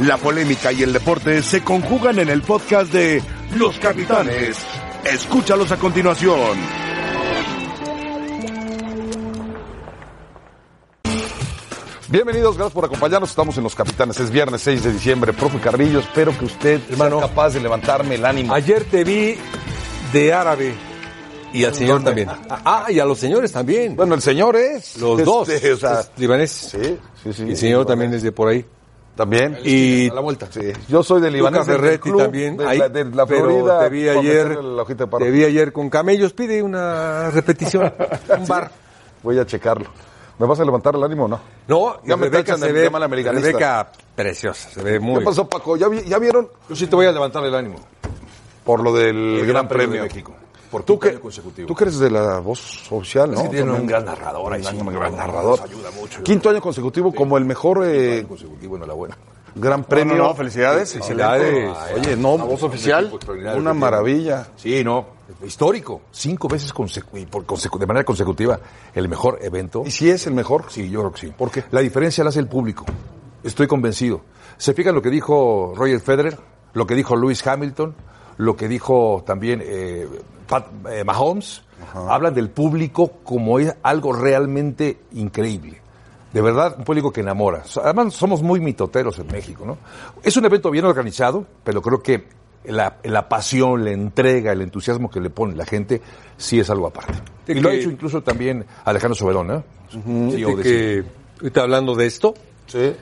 La polémica y el deporte se conjugan en el podcast de Los Capitanes. Escúchalos a continuación. Bienvenidos, gracias por acompañarnos. Estamos en Los Capitanes. Es viernes 6 de diciembre. Profe Carrillo, espero que usted Hermano. sea capaz de levantarme el ánimo. Ayer te vi de árabe. Y al señor también. Ah, y a los señores también. Bueno, el señor es. Los este, dos. o sea, Es libanés. sí, sí, sí. Y el señor también es de por ahí. También. Y a la vuelta. Sí. Yo soy de Libanés. Del Ferretti club, también. De, ahí, la, de la pero Florida. te vi ayer. Te vi ayer con camellos. Pide una repetición. Un bar. Voy a checarlo. ¿Me vas a levantar el ánimo o no? No, Ya me Rebeca se ve. Rebeca preciosa. Se ve muy. ¿Qué pasó, Paco? ¿Ya, vi- ya vieron? Yo sí te voy a levantar el ánimo. Por lo del El Gran Premio. de México. Por ¿Tú quinto que, año consecutivo. tú que eres de la voz oficial, ¿no? Sí, tiene un gran narrador ahí, Un gran narrador. nos ayuda mucho. Quinto año consecutivo como el mejor eh, Año consecutivo, enhorabuena. Gran Premio. no, no, felicidades. Felicidades. Oye, no, voz oficial. una maravilla. Sí, no, histórico. Cinco veces consecu- y por consecu- de manera consecutiva el mejor evento. ¿Y si es el mejor? Sí, yo creo que sí. ¿Por qué? La diferencia la hace el público. Estoy convencido. Se fijan lo que dijo Roger Federer, lo que dijo Lewis Hamilton, lo que dijo también eh, Pat eh, Mahomes. Hablan del público como es algo realmente increíble. De verdad, un público que enamora. Además, somos muy mitoteros en México, ¿no? Es un evento bien organizado, pero creo que la, la pasión, la entrega, el entusiasmo que le pone la gente, sí es algo aparte. De y lo ha hecho incluso también Alejandro Soberón, ¿eh? De que, ahorita hablando de esto, Sí.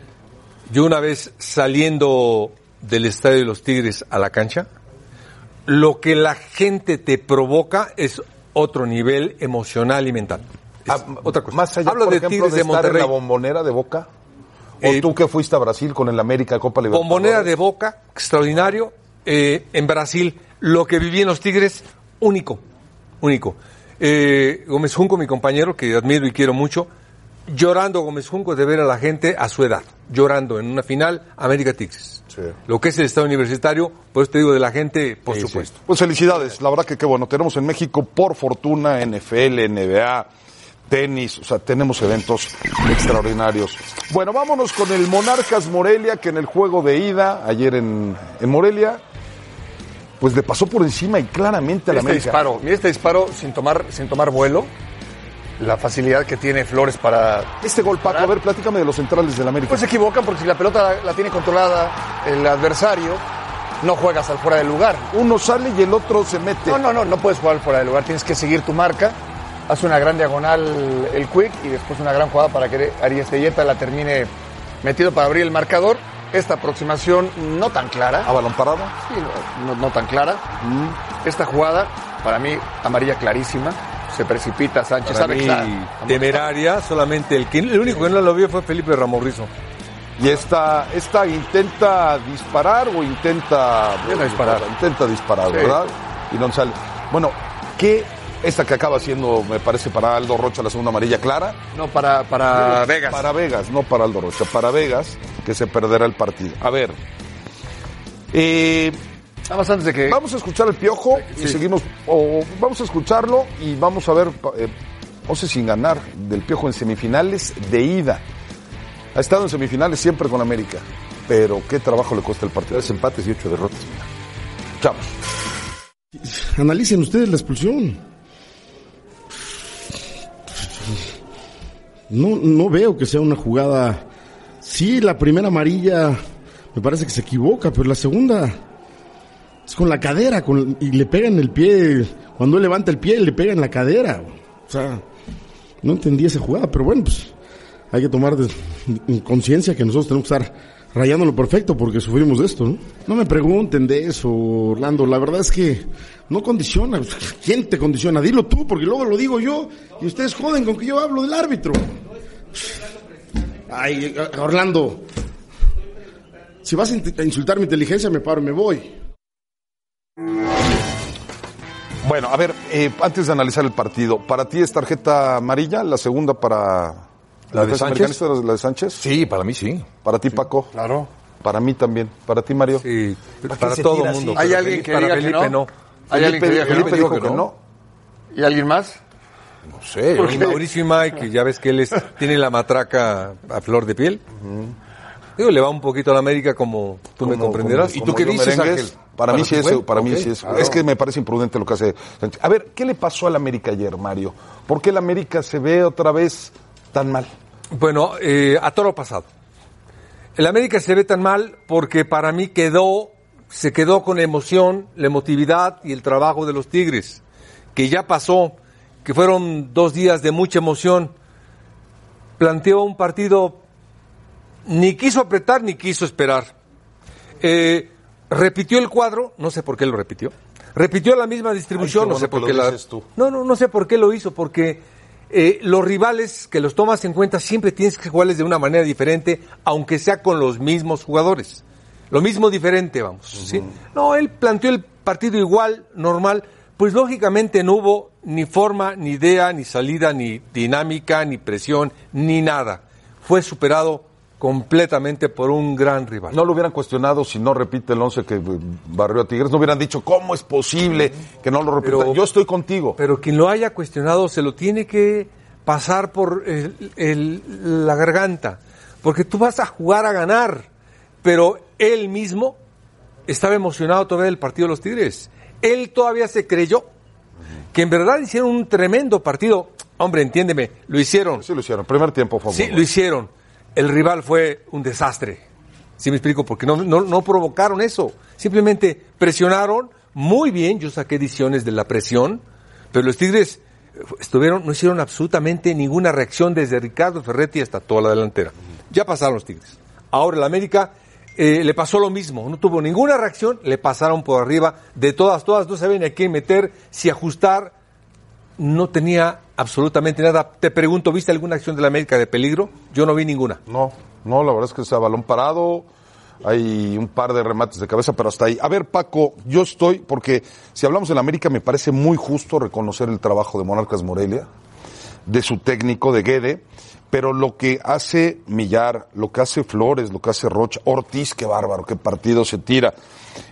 Yo una vez saliendo del estadio de los Tigres a la cancha, lo que la gente te provoca es otro nivel emocional y mental. Ah, otra cosa. Más allá, Hablo por de ejemplo, Tigres de de estar en Monterrey. la bombonera de Boca. ¿O Eh, tú que fuiste a Brasil con el América Copa Libertadores? Bombonera de Boca, extraordinario. Eh, en Brasil, lo que viví en los Tigres, único, único. Eh, Gómez Junco, mi compañero, que admiro y quiero mucho, llorando Gómez Junco de ver a la gente a su edad, llorando en una final América Tigres. Sí. Lo que es el Estado Universitario, por eso te digo de la gente, por supuesto. Pues felicidades, la verdad que qué bueno. Tenemos en México, por fortuna, NFL, NBA, tenis, o sea, tenemos eventos extraordinarios. Bueno, vámonos con el Monarcas Morelia, que en el juego de ida, ayer en, en Morelia, pues le pasó por encima y claramente a la América. este disparo, mira este disparo sin tomar, sin tomar vuelo. La facilidad que tiene Flores para. Este gol, Paco, a ver, platícame de los centrales del América. Pues se equivocan porque si la pelota la, la tiene controlada el adversario, no juegas al fuera del lugar. Uno sale y el otro se mete. No, no, no, no puedes jugar al fuera del lugar, tienes que seguir tu marca. Hace una gran diagonal el Quick y después una gran jugada para que Arias Telleta la termine metido para abrir el marcador. Esta aproximación no tan clara. ¿A balón parado? Sí, no, no- no tan clara. Esta jugada, para mí, amarilla clarísima. Se precipita Sánchez. Para mí, temeraria, solamente el que el único que no lo vio fue Felipe Ramorrizo. Y esta, esta intenta disparar o intenta disparar. Intenta disparar, Sí. ¿verdad? Y no sale. Bueno, ¿qué esta que acaba siendo, me parece, para Aldo Rocha la segunda amarilla clara? No, para, para Vegas. Para Vegas, no para Aldo Rocha, para Vegas, que se perderá el partido. A ver. Eh, Nada más antes de que. vamos a escuchar el piojo y seguimos, o vamos a escucharlo y vamos a ver, eh, Once sin ganar del piojo en semifinales de ida. Ha estado en semifinales siempre con América, pero qué trabajo le cuesta el partido. Tres empates y ocho derrotas. Chavos. Analicen ustedes la expulsión. No, no veo que sea una jugada. Sí, la primera amarilla me parece que se equivoca, pero la segunda es con la cadera con, y le pega en el pie. Cuando él levanta el pie, le pega en la cadera. O sea, no entendí esa jugada, pero bueno, pues hay que tomar conciencia que nosotros tenemos que estar rayando lo perfecto porque sufrimos de esto, ¿no? No me pregunten de eso, Orlando. La verdad es que no condiciona. ¿Quién te condiciona? Dilo tú, porque luego lo digo yo y ustedes joden con que yo hablo del árbitro. Ay, Orlando. Si vas a insultar mi inteligencia, me paro y me voy. Bueno, a ver, eh, antes de analizar el partido, ¿para ti es tarjeta amarilla? ¿La segunda para ¿La de Sánchez? la de Sánchez? Sí, para mí sí. Para ti, Paco. Claro. Para mí también. Para ti, Mario. Sí, ¿Para todo el mundo. así? ¿Hay pero alguien que para diga que Felipe no? no. ¿Hay alguien que diga que Felipe dijo que no. ¿Y alguien más? No sé. Y Mauricio y Mike, ya ves que él es- tiene la matraca a flor de piel. Digo, le va un poquito a la América como tú me comprenderás. como- ¿Y tú qué dices, merengues, Ángel? Para mí ¿Para sí es, para mí sí es. claro. Es que me parece imprudente lo que hace. A ver, ¿qué le pasó al América ayer, Mario? ¿Por qué el América se ve otra vez tan mal? Bueno, eh, a toro pasado. El América se ve tan mal porque para mí quedó, se quedó con la emoción, la emotividad y el trabajo de los Tigres, que ya pasó, que fueron dos días de mucha emoción. Planteó un partido, ni quiso apretar ni quiso esperar. Eh, repitió el cuadro, no sé por qué lo repitió. Repitió la misma distribución, Ay, no sé por qué lo la. tú. No, no, no sé por qué lo hizo, porque eh, los rivales que los tomas en cuenta siempre tienes que jugarles de una manera diferente, aunque sea con los mismos jugadores. Lo mismo diferente, vamos. ¿sí? No, él planteó el partido igual, normal, pues lógicamente no hubo ni forma, ni idea, ni salida, ni dinámica, ni presión, ni nada. Fue superado completamente por un gran rival. No lo hubieran cuestionado si no repite el 11 que barrió a Tigres. No hubieran dicho, ¿cómo es posible que no lo repita? Pero- Yo estoy contigo. Pero quien lo haya cuestionado se lo tiene que pasar por el- el- la garganta. Porque tú vas a jugar a ganar. Pero él mismo estaba emocionado todavía del partido de los Tigres. Él todavía se creyó que en verdad hicieron un tremendo partido. Hombre, entiéndeme, lo hicieron. Sí lo hicieron. Primer tiempo fue Sí, lo hicieron. El rival fue un desastre. ¿Sí me explico? Porque no, no, no provocaron eso. Simplemente presionaron muy bien. Yo saqué ediciones de la presión. Pero los Tigres eh, estuvieron, no hicieron absolutamente ninguna reacción desde Ricardo Ferretti hasta toda la delantera. Ya pasaron los Tigres. Ahora el América eh, le pasó lo mismo. No tuvo ninguna reacción. Le pasaron por arriba. De todas, todas. No sabían a quién meter, si ajustar no tenía absolutamente nada. Te pregunto, ¿viste alguna acción de la América de peligro? Yo no vi ninguna. No, no, la verdad es que es a balón parado. Hay un par de remates de cabeza, pero hasta ahí. A ver, Paco, yo estoy, porque si hablamos de la América, me parece muy justo reconocer el trabajo de Monarcas Morelia, de su técnico, de Guede, pero lo que hace Millar, lo que hace Flores, lo que hace Rocha, Ortiz, qué bárbaro, qué partido se tira.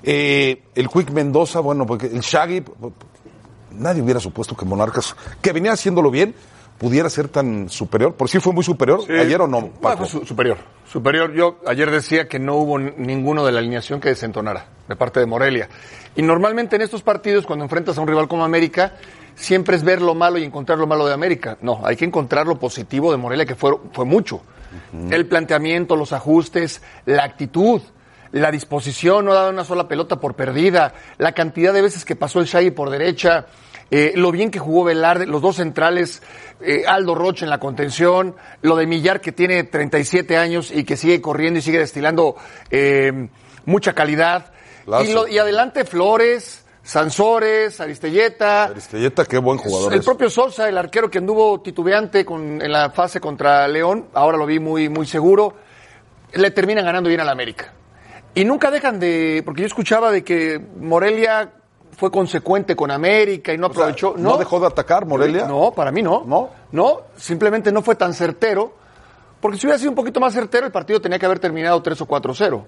Eh, el Quick Mendoza, bueno, porque el Shaggy, nadie hubiera supuesto que Monarcas, que venía haciéndolo bien, pudiera ser tan superior. Por sí fue muy superior, ayer o no, Paco. superior. Superior. Yo ayer decía que no hubo ninguno de la alineación que desentonara de parte de Morelia. Y normalmente en estos partidos, cuando enfrentas a un rival como América, siempre es ver lo malo y encontrar lo malo de América. No, hay que encontrar lo positivo de Morelia, que fue, fue mucho. El planteamiento, los ajustes, la actitud. La disposición, no dar una sola pelota por perdida, la cantidad de veces que pasó el Shaggy por derecha, eh, lo bien que jugó Velarde, los dos centrales, eh, Aldo Rocha en la contención, lo de Millar que tiene 37 años y que sigue corriendo y sigue destilando eh, mucha calidad. Y, lo- y adelante Flores, Sansores, Aristelleta. Aristelleta, qué buen jugador El es. propio Sosa, el arquero que anduvo titubeante con, en la fase contra León, ahora lo vi muy, muy seguro, le terminan ganando bien al América. Y nunca dejan de, porque yo escuchaba de que Morelia fue consecuente con América y no O sea, aprovechó. ¿no dejó de atacar Morelia? No, para mí no. ¿No? No, simplemente no fue tan certero. Porque si hubiera sido un poquito más certero, el partido tenía que haber terminado 3 o 4-0.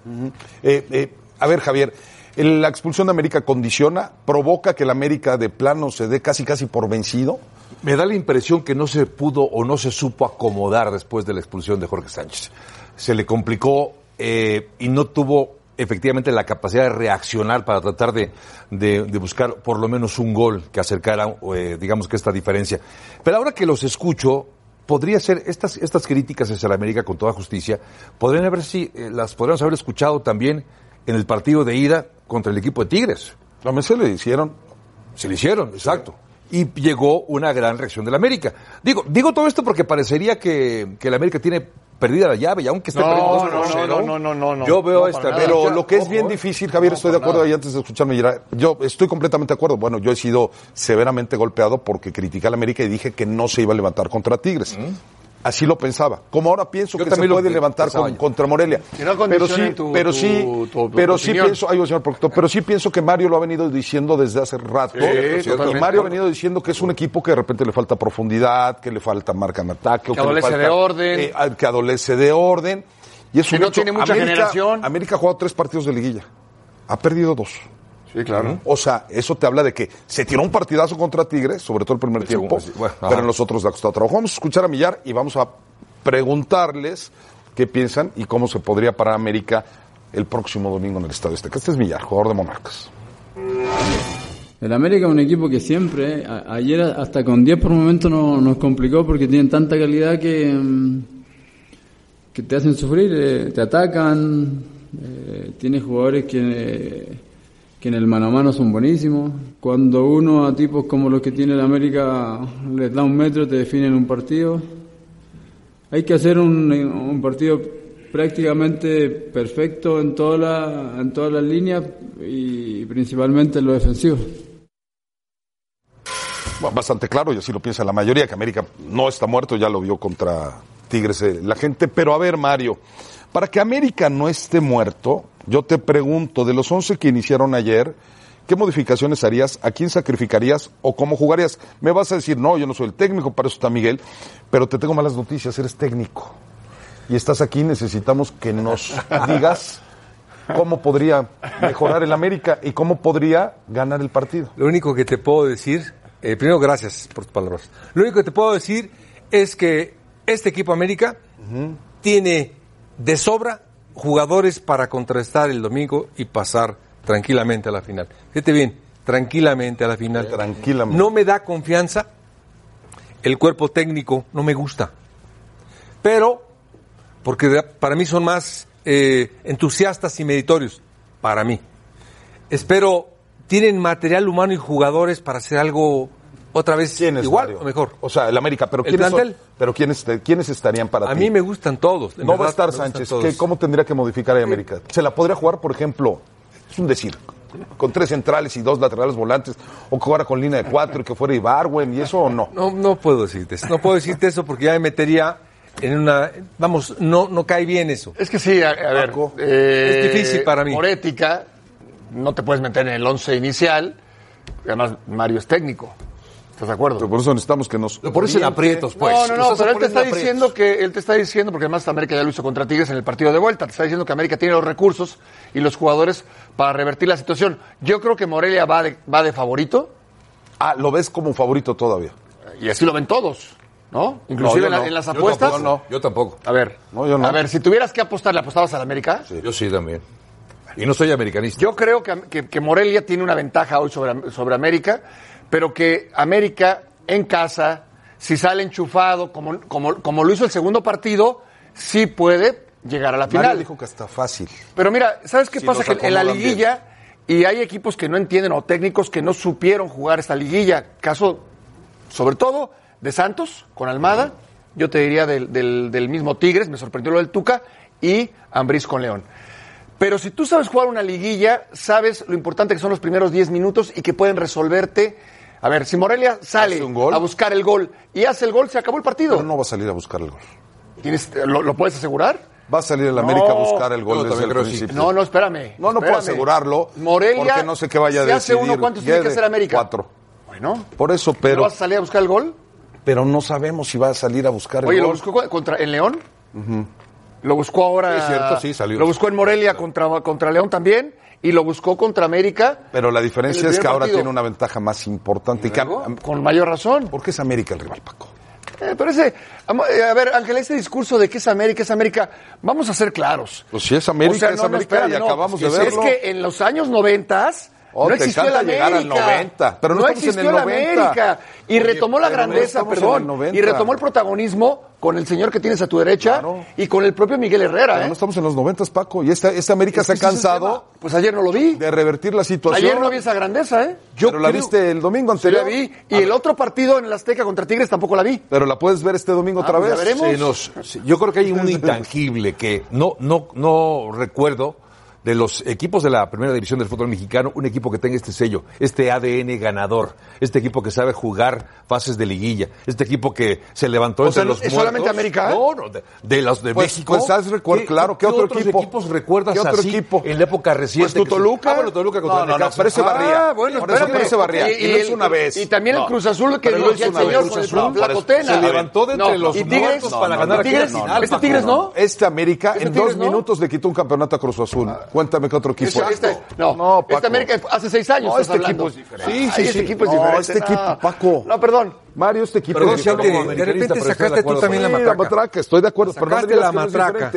Eh, eh, a ver, Javier, la expulsión de América condiciona, provoca que el América de plano se dé casi casi por vencido. Me da la impresión que no se pudo o no se supo acomodar después de la expulsión de Jorge Sánchez. Se le complicó eh, y no tuvo efectivamente la capacidad de reaccionar para tratar de, de- de buscar por lo menos un gol que acercara, eh, digamos que esta diferencia. Pero ahora que los escucho, podría ser estas, estas críticas hacia la América con toda justicia, podrían haber si eh, las podríamos haber escuchado también en el partido de ida contra el equipo de Tigres. La mesa le hicieron. Se le hicieron, exacto. Y llegó una gran reacción del América. Digo, digo todo esto porque parecería que, que el América tiene perdida la llave y aunque esté No, perdiendo no, 2 por no, 0, no, no, no, no, no. Yo veo No, esta nada. Pero lo que es ojo, bien eh. difícil, Javier, estoy de acuerdo ahí antes de escucharme. Yo estoy completamente de acuerdo. Bueno, yo he sido severamente golpeado porque critiqué al América y dije que no se iba a levantar contra Tigres. Así lo pensaba. Como ahora pienso Yo que se también lo puede levantar con- contra Morelia. Pero sí, tu- pero sí, tu- tu pero sí pienso, ay, señor productor, pero sí pienso que Mario lo ha venido diciendo desde hace rato. Sí, totalmente. Y Mario ha venido diciendo que es un equipo que de repente le falta profundidad, que le falta marca en ataque, o Que le adolece falta, de orden. eh, que adolece de orden. Y es Que un no hecho. tiene mucha América- generación. América ha jugado tres partidos de liguilla. Ha perdido dos. Sí, claro. O sea, eso te habla de que se tiró un partidazo contra Tigres, sobre todo el primer El tiempo, segundo, sí, bueno, pero ajá. en los otros le ha costado trabajo. Vamos a escuchar a Millar y vamos a preguntarles qué piensan y cómo se podría parar América el próximo domingo en el Estadio Azteca. Este es Millar, jugador de Monarcas. El América es un equipo que siempre, a- ayer hasta con 10 por momento no- nos complicó porque tienen tanta calidad que, mm, que te hacen sufrir, eh, te atacan, eh, tiene jugadores que, que en el mano a mano son buenísimos. Cuando uno a tipos como los que tiene el América les da un metro, te definen un partido. Hay que hacer un, un partido prácticamente perfecto en, toda la, en todas las líneas y principalmente en lo defensivo. Bueno, bastante claro, y así lo piensa la mayoría, que América no está muerto, ya lo vio contra Tigres eh, la gente. Pero a ver, Mario, para que América no esté muerto, yo te pregunto, de los 11 que iniciaron ayer, ¿qué modificaciones harías? ¿A quién sacrificarías o cómo jugarías? Me vas a decir, no, yo no soy el técnico, para eso está Miguel, pero te tengo malas noticias, eres técnico. Y estás aquí, necesitamos que nos digas cómo podría mejorar el América y cómo podría ganar el partido. Lo único que te puedo decir, eh, primero gracias por tus palabras. Lo único que te puedo decir es que este equipo América tiene de sobra jugadores para contrastar el domingo y pasar tranquilamente a la final. Fíjate bien, tranquilamente a la final. Tranquilamente. No me da confianza el cuerpo técnico, no me gusta. Pero, porque para mí son más eh, entusiastas y meritorios, para mí. Espero, tienen material humano y jugadores para hacer algo otra vez ¿Quiénes, igual Mario? o mejor. O sea, el América, pero El ¿quiénes, son- pero ¿quiénes, quiénes estarían para A ti? mí me gustan todos. no va a estar Sánchez. todos. ¿Qué- ¿Cómo tendría que modificar a América? ¿Se la podría jugar, por ejemplo, es un decir, con tres centrales y dos laterales volantes, o que jugara con línea de cuatro y que fuera Ibarwen y eso o no? No, no puedo decirte eso. No puedo decirte eso porque ya me metería en una... Vamos, no, no cae bien eso. Es que sí, a, a ver. Eh, Es difícil para mí. Por ética, no te puedes meter en el once inicial. Además, Mario es técnico. ¿Estás de acuerdo? Pero por eso necesitamos que nos... Lo pones en aprietos, pues. no, no, no, pero él te está diciendo que él te está diciendo porque además América ya lo hizo contra Tigres en el partido de vuelta, te está diciendo que América tiene los recursos y los jugadores para revertir la situación. Yo creo que Morelia va de, va de favorito Ah, lo ves como favorito todavía. y así lo ven todos, ¿no? Inclusive yo en, la- no. en las Yo apuestas. tampoco, no, yo tampoco. A ver, No, yo no. a ver, si tuvieras que apostar, ¿le apostabas al América? Yo sí también. Y no soy americanista. Yo creo que, que- que Morelia tiene una ventaja hoy sobre, sobre América, pero que América en casa, si sale enchufado, como, como, como lo hizo el segundo partido, sí puede llegar a la Mario final. dijo que está fácil. Pero mira, ¿sabes qué Si pasa? Que en la liguilla, y hay equipos que no entienden o técnicos que no supieron jugar esta liguilla. Caso, sobre todo, de Santos con Almada. Yo te diría del, del- del mismo Tigres, me sorprendió lo del Tuca, y Ambriz con León. Pero si tú sabes jugar una liguilla, sabes lo importante que son los primeros 10 minutos y que pueden resolverte. A ver, si Morelia sale Hace un gol. a buscar el gol y hace el gol, se acabó el partido. Pero no va a salir a buscar el gol. ¿Tienes- lo, lo puedes asegurar? Va a salir el América a No, buscar el gol desde el principio. No, no, espérame. No, no puedo asegurarlo. Morelia. Porque no sé qué vaya a si hace decidir. uno, ¿cuántos tiene que hacer América? Cuatro. Bueno. Por eso, ¿No pero, vas a salir a buscar el gol? pero no sabemos si va a salir a buscar Oye, el ¿lo gol. buscó cu- contra, en León? Lo buscó ahora. Es cierto, sí, salió. Lo buscó en Morelia contra, contra León también. Y lo buscó contra América. Pero la diferencia es que ahora tiene una ventaja más importante. Y Luego, Con mayor razón. ¿Por qué es América el rival, Paco? Eh, pero ese, eh, a ver, Ángel, ese discurso de que es América, es América, vamos a ser claros. Pues si es América, O sea, es no, no, América espérame, y no. acabamos de verlo. Es que en los años noventas Oh, no existió el llegar al América. 90, pero no en existió el el 90. América. Y Oye, retomó la no grandeza, en perdón. el 90. Y retomó el protagonismo con el señor que tienes a tu derecha Claro. y con el propio Miguel Herrera. Pero ¿eh? no estamos en los 90, Paco. Y esta, esta América Es se ha el cansado. Pues ayer no lo vi. de revertir la situación. Ayer no vi esa grandeza, ¿eh? Pero la viste el domingo Sí la anterior. vi. Y el otro partido en el Azteca contra Tigres tampoco la vi. Pero la puedes ver este domingo Ah, otra pues ya vez. veremos. Sí, nos- sí, yo creo que hay un intangible que no, no, no recuerdo de los equipos de la primera división del fútbol mexicano, un equipo que tenga este sello, este ADN ganador, este equipo que sabe jugar fases de liguilla, este equipo que se levantó O entre sea, los ¿es muertos. solamente América? No, no, de, de los de Pues- México. pues, claro, ¿qué otro otros equipo? equipos recuerdas ¿Qué otro así equipo? en la época reciente? Pues tu Toluca. Ah, bueno, Toluca contra No, no, no, Necaxa. pero ese barría. Ah, bueno, Por eso, espérame. pero ese barría. Y no es una vez. Y también el No. Cruz Azul que no dirigía el señor con el se levantó de entre los ¿Y muertos para ganar ¿Y final, ¿Este. Tigres no? Este América ¿Este en dos no? minutos le quitó un campeonato a Cruz Azul. Cuéntame qué otro equipo. Este, este- no, No, este Paco. América hace seis años. No, este equipo es diferente. Sí, Sí, sí, sí. este equipo es No, diferente. este equipo, no. Paco. No, perdón. Mario, este equipo Perdón, es si diferente. de repente pero sacaste tú también la matraca. matraca, estoy de acuerdo, pero no Sacaste digas la que no es matraca.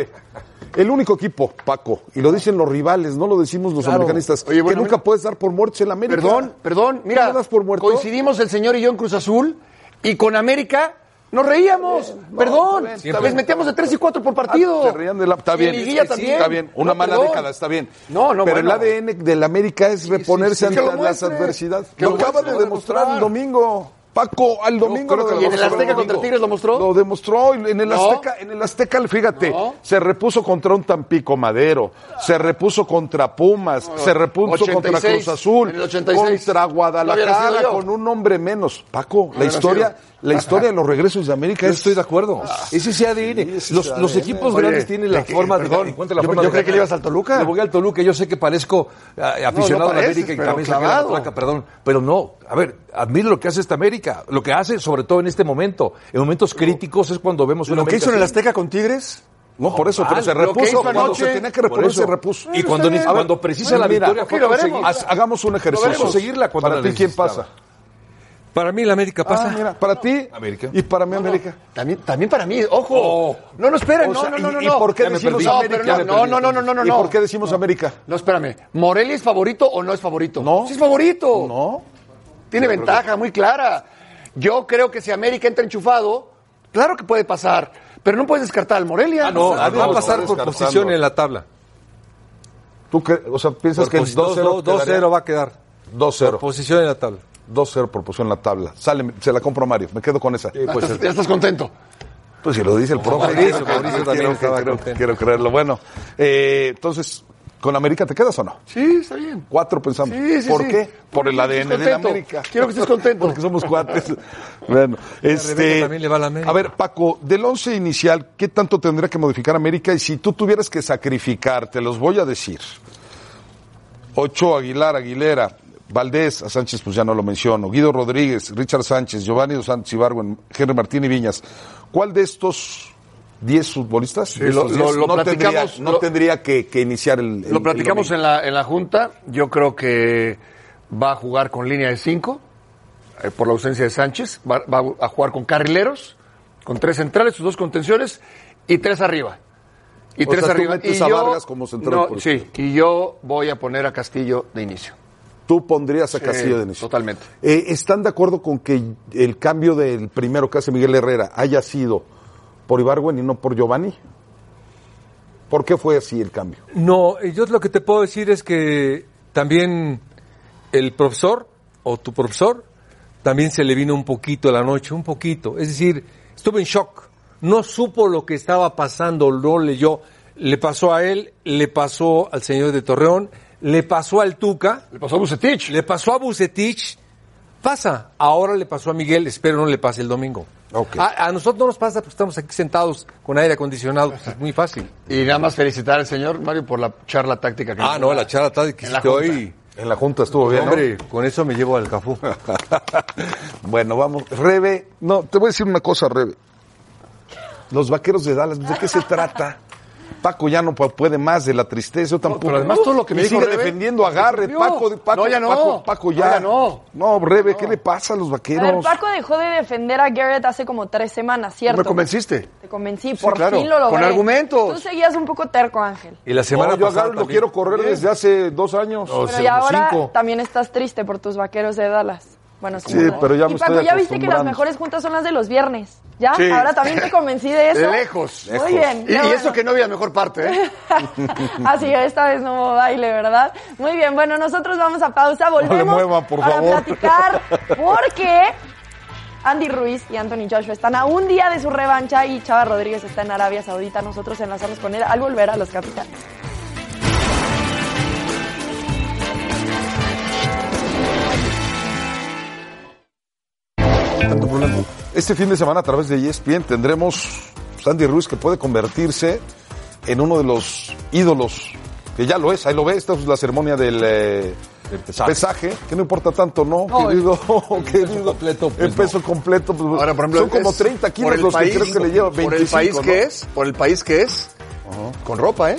El único equipo, Paco, y lo dicen los rivales, no lo decimos los americanistas, Oye, bueno, que nunca puedes dar por muertos en la América. Perdón, perdón. ¿Tú Mira, das por muerto? coincidimos el señor y yo en Cruz Azul y con América nos reíamos. perdón. bien, Les metíamos de tres y cuatro por partido. Ah, se reían de la- está bien, liguilla sí, también. está bien, una No, mala perdón. década, está bien. No, no, Pero bueno. el ADN del América es reponerse sí, ante las adversidades. Lo lo acaba de demostrar el demostrar. domingo. Paco, al domingo creo que lo ¿Y en el demostró Azteca contra Tigres lo mostró? Lo demostró en el No. Azteca, en el Azteca, fíjate, No. se repuso contra un Tampico Madero, se repuso contra Pumas, se repuso contra 86, Cruz Azul, en el 86. contra Guadalajara con un hombre menos. Paco, la historia, sido. la historia de los regresos de América es estoy de acuerdo. Ese es ADN. los, los equipos Oye, grandes tienen la forma de Perdón, la yo- forma yo de creí que le ibas al Toluca. Le voy al Toluca. Yo sé que parezco eh, aficionado a la América y saqué la matraca, perdón. Pero no, a ver, admiro lo que hace esta América. Lo que hace, sobre todo en este momento. En momentos críticos es cuando vemos una Lo que América hizo en el. Azteca con Tigres. No, por eso, pero mal. se Lo que repuso cuando anoche, se tenía que reponer, se repuso. Y cuando, bien. cuando precisa la Mira, victoria fue lo veremos. Haz- hagamos un ejercicio. veremos. Conseguirla cuando Para la ti, ¿quién pasa? Para mí la América pasa. Ah, mira, para ti América. y para mí América. También, también para mí, ojo. No, no, esperen, O no, sea, no, no, ¿y- no. ¿Y no. por qué decimos perdí. No, América? pero no, no, no, no, no, no, no, ¿Y no. por qué decimos América? No, espérame. ¿Morelia es favorito o no es favorito? No. Sí es favorito. No. Tiene ventaja muy clara. Yo creo que si América entra enchufado, claro que puede pasar. Pero no puedes descartar al Morelia. Ah, no, Va a pasar por posición en la tabla. ¿Tú qué? O sea, piensas que el 2-0 2-0 va a quedar. Por 2-0. posición en la tabla. 2-0 por posición en la tabla. Sale, se la compro a Mario. Me quedo con esa. Ya estás- ya estás contento. Pues si lo dice el profe. Mauricio, quiero- Mauricio quiero- también estaba quiero- contento. Quiero creerlo. Bueno, eh, entonces, ¿con América te quedas o no? Sí, está bien. Cuatro pensamos. Sí, sí, ¿Por sí. qué? Por el ADN de la. América. Quiero que estés contento. Porque somos cuates. bueno, este. también le va a la América. A ver, Paco, del once inicial, ¿qué tanto tendría que modificar América? Y si tú tuvieras que sacrificar, te los voy a decir. Ocho, Aguilar, Aguilera, Valdés, a Sánchez pues ya no lo menciono, Guido Rodríguez, Richard Sánchez, Giovanni Dos Santos Ibargüen, Henry Martín y Viñas. ¿Cuál de estos diez futbolistas de lo- no, tendría, platicamos, no lo- tendría que, que iniciar el, el- Lo platicamos el en la, en la Junta. Yo creo que va a jugar con línea de cinco, eh, por la ausencia de Sánchez. Va, va a jugar con carrileros, con tres centrales, sus dos contenciones y tres arriba. Y O tres sea, tú arriba. metes y a yo, Vargas como central, no, sí, y yo voy a poner a Castillo de inicio. Tú pondrías a Castillo Sí, de inicio. totalmente. Eh, ¿Están de acuerdo con que el cambio del primero que hace Miguel Herrera haya sido por Ibargüen y no por Giovanni? ¿Por qué fue así el cambio? No, eh, yo lo que te puedo decir es que también el profesor o tu profesor también se le vino un poquito la noche, un poquito. Es decir, estuvo en shock. No supo lo que estaba pasando, no leyó. Le pasó a él, le pasó al señor de Torreón, le pasó al Tuca, Le pasó a Bucetich. le pasó a Bucetich. Pasa. Ahora le pasó a Miguel, espero no le pase el domingo. Ok. A, a nosotros no nos pasa porque estamos aquí sentados con aire acondicionado, pues es muy fácil. Y nada más felicitar al señor Mario por la charla táctica que Ah, no, la charla tal que En la hiciste junta. hoy. En la Junta estuvo bien, ¿no? Hombre, con eso me llevo al Cafú. bueno, vamos. Rebe, no, te voy a decir una cosa, Rebe. Los vaqueros de Dallas, ¿de qué se trata? Paco ya no pu- puede más de la tristeza, yo tampoco. pero además todo lo que me Y dijo sigue Rebe, defendiendo a Garrett. Paco, Paco, No, ya no. Paco, Paco, ya. No, ya no. No, Rebe, ¿qué le pasa a los A vaqueros? ver, Paco dejó de defender a Garrett hace como tres semanas, ¿cierto? Me convenciste. Te convencí, Sí, por claro. fin lo logré. Con argumentos. Tú seguías un poco terco, Ángel. Y la semana No, yo a Garrett lo quiero correr desde hace dos años. Pero y ahora también estás triste por tus vaqueros de Dallas. Bueno, Sí, pero ya y me Paco, estoy ya viste que las mejores juntas son las de los viernes. ¿Ya? Sí. Ahora también te convencí de eso. Lejos. Muy bien. Y, y bueno. eso que no había mejor parte, ¿eh? Así, esta vez no hubo baile, ¿verdad? Muy bien, bueno, nosotros vamos a pausa, volvemos muevan, por para favor. platicar porque Andy Ruiz y Anthony Joshua están a un día de su revancha y Chava Rodríguez está en Arabia Saudita. Nosotros enlazamos con él al volver a los capitanes. Este fin de semana a través de ESPN tendremos Sandy Ruiz que puede convertirse en uno de los ídolos, que ya lo es, ahí lo ve, esta es la ceremonia del eh, pesaje. que no importa tanto, ¿no? querido, querido. completo, pues, el peso completo, pues, Ahora, por ejemplo, son como es 30 por kilos los país- que creo que le lleva 25, Por el país ¿no? que es, por el país que es, con ropa, ¿eh?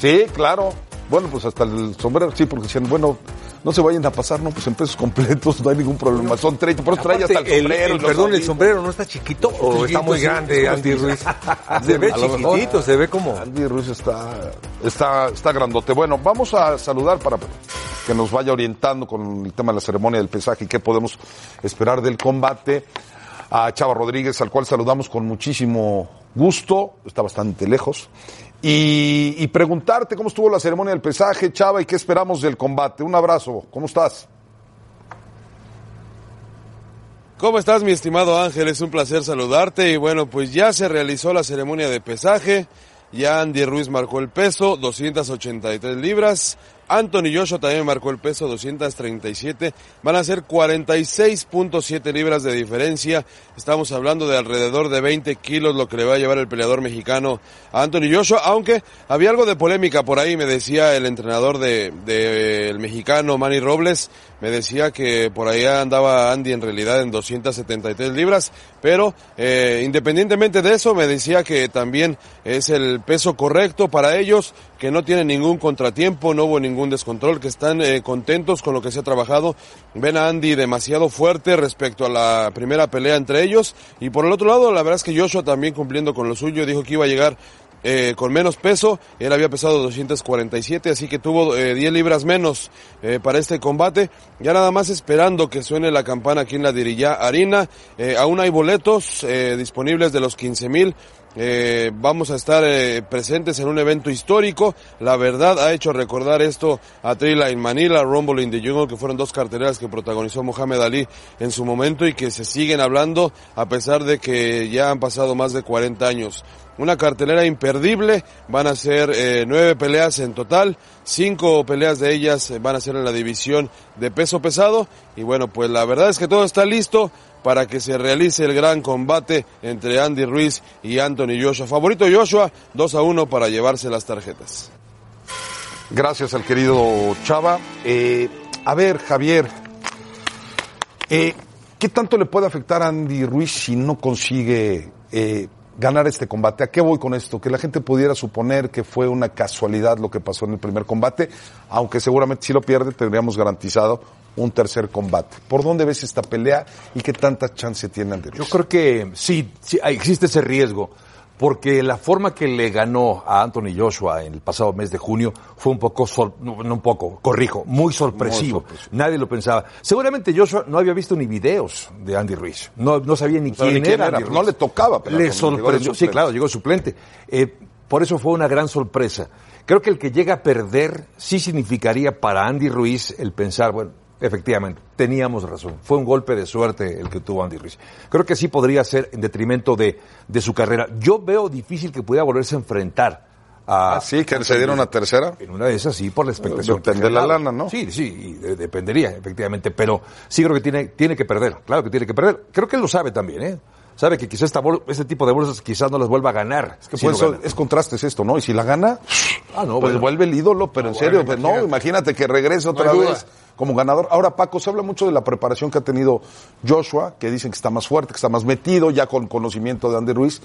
Sí, claro. Bueno, pues hasta el sombrero, sí, porque decían, bueno, no se vayan a pasar, no, pues en pesos completos no hay ningún problema. Son 30, por eso trae hasta el sombrero. los perdón, el sombrero no está chiquito o está muy sí, grande, es Andy Ruiz. Se ve mejor. chiquitito, se ve como. Andy Ruiz está, está, está grandote. Bueno, vamos a saludar para que nos vaya orientando con el tema de la ceremonia del pesaje y qué podemos esperar del combate. A Chava Rodríguez, al cual saludamos con muchísimo gusto, está bastante lejos. Y, preguntarte cómo estuvo la ceremonia del pesaje, Chava, y qué esperamos del combate. Un abrazo, ¿cómo estás? ¿Cómo estás, mi estimado Ángel? Es un placer saludarte y bueno, pues ya se realizó la ceremonia de pesaje. Ya Andy Ruiz marcó el peso, 283 libras. Anthony Joshua también marcó el peso, 237. Van a ser 46.7 libras de diferencia. Estamos hablando de alrededor de 20 kilos lo que le va a llevar el peleador mexicano a Anthony Joshua. Aunque había algo de polémica por ahí, me decía el entrenador de, de el mexicano Manny Robles. Me decía que por ahí andaba Andy en realidad en 273 libras. Pero eh, independientemente de eso, me decía que también es el peso correcto para ellos, que no tienen ningún contratiempo, no hubo ningún descontrol, que están eh, contentos con lo que se ha trabajado. Ven a Andy demasiado fuerte respecto a la primera pelea entre ellos. Y por el otro lado, la verdad es que Joshua también cumpliendo con lo suyo, dijo que iba a llegar eh, con menos peso, él había pesado 247, así que tuvo eh, 10 libras menos eh, para este combate. Ya nada más esperando que suene la campana aquí en la Arena. Eh, aún hay boletos eh, disponibles de los 15 mil. Eh, vamos a estar eh, presentes en un evento histórico. La verdad ha hecho recordar esto a Trila in Manila, Rumble in the Jungle, que fueron dos carteleras que protagonizó Mohamed Ali en su momento y que se siguen hablando a pesar de que ya han pasado más de 40 años. Una cartelera imperdible, van a ser eh, nueve peleas en total, cinco peleas de ellas van a ser en la división de peso pesado y bueno, pues la verdad es que todo está listo para que se realice el gran combate entre Andy Ruiz y Anthony Joshua. Favorito Joshua, 2 a 1 para llevarse las tarjetas. Gracias al querido Chava. Eh, a ver, Javier, eh, ¿qué tanto le puede afectar a Andy Ruiz si no consigue eh, ganar este combate? ¿A qué voy con esto? Que la gente pudiera suponer que fue una casualidad lo que pasó en el primer combate, aunque seguramente si lo pierde tendríamos garantizado un tercer combate. ¿Por dónde ves esta pelea y qué tanta chance tiene Andy Ruiz? Yo creo que sí, sí, existe ese riesgo, porque la forma que le ganó a Anthony Joshua en el pasado mes de junio fue un poco, no, no un poco, corrijo, muy sorpresivo. Nadie lo pensaba. Seguramente Joshua no había visto ni videos de Andy Ruiz. No, no sabía ni, quién, ni quién era. era, Andy no le tocaba pelear Le sorprendió. Sí, claro, llegó suplente. Eh, por eso fue una gran sorpresa. Creo que el que llega a perder sí significaría para Andy Ruiz el pensar, bueno, efectivamente, teníamos razón. Fue un golpe de suerte el que tuvo Andy Ruiz. Creo que sí podría ser en detrimento de, de su carrera. Yo veo difícil que pudiera volverse a enfrentar a... Ah, sí, que se dieron una tercera. En una de esas sí, por la expectación. Depende de la lana, ¿no? Sí, sí, y de- dependería, efectivamente. Pero sí creo que tiene, tiene que perder. Claro que tiene que perder. Creo que él lo sabe también, ¿eh? Sabe que quizás esta este tipo de bolsas quizás no las vuelva a ganar. Que si no eso es contrastes esto, ¿no? Y si la gana, Ah, no, pues bueno. vuelve el ídolo, pero en serio, pues, no, imagínate que regrese otra vez como ganador. Ahora, Paco, se habla mucho de la preparación que ha tenido Joshua, que dicen que está más fuerte, que está más metido, ya con conocimiento de Andy Ruiz.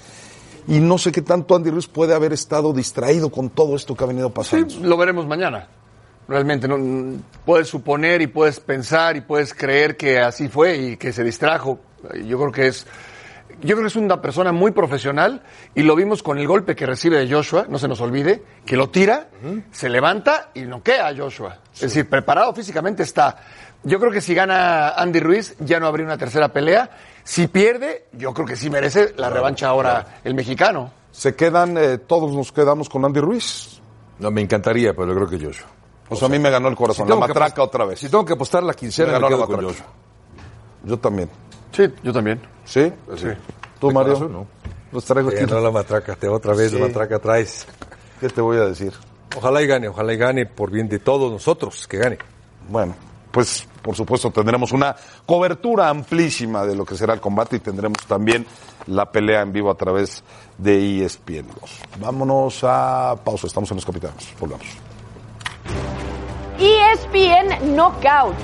Y no sé qué tanto Andy Ruiz puede haber estado distraído con todo esto que ha venido pasando. Sí, lo veremos mañana. Realmente, ¿no? puedes suponer y puedes pensar y puedes creer que así fue y que se distrajo. Yo creo que es, yo creo que es una persona muy profesional y lo vimos con el golpe que recibe de Joshua, no se nos olvide, que lo tira, se levanta y noquea a Joshua. Es decir, preparado físicamente está. Yo creo que si gana Andy Ruiz ya no habría una tercera pelea. Si pierde, yo creo que sí merece la revancha ahora el mexicano. Se quedan, eh, todos nos quedamos con Andy Ruiz. No, me encantaría, pero yo creo que Joshua. Pues a mí me ganó el corazón, la tengo que matraca otra vez. Si tengo que apostar la quincena, Me la con. Joshua. Yo también. Sí, yo también. ¿Sí? Sí. ¿Tú, Mario? corazón, ¿no? Los traigo ganó la matraca, te otra vez Sí. la matraca traes. ¿Qué te voy a decir? Ojalá y gane, ojalá y gane por bien de todos nosotros, que gane. Bueno, pues por supuesto tendremos una cobertura amplísima de lo que será el combate y tendremos también la pelea en vivo a través de ESPN 2. Vámonos a pausa, estamos en los capitanes, volvamos. ESPN Knockout.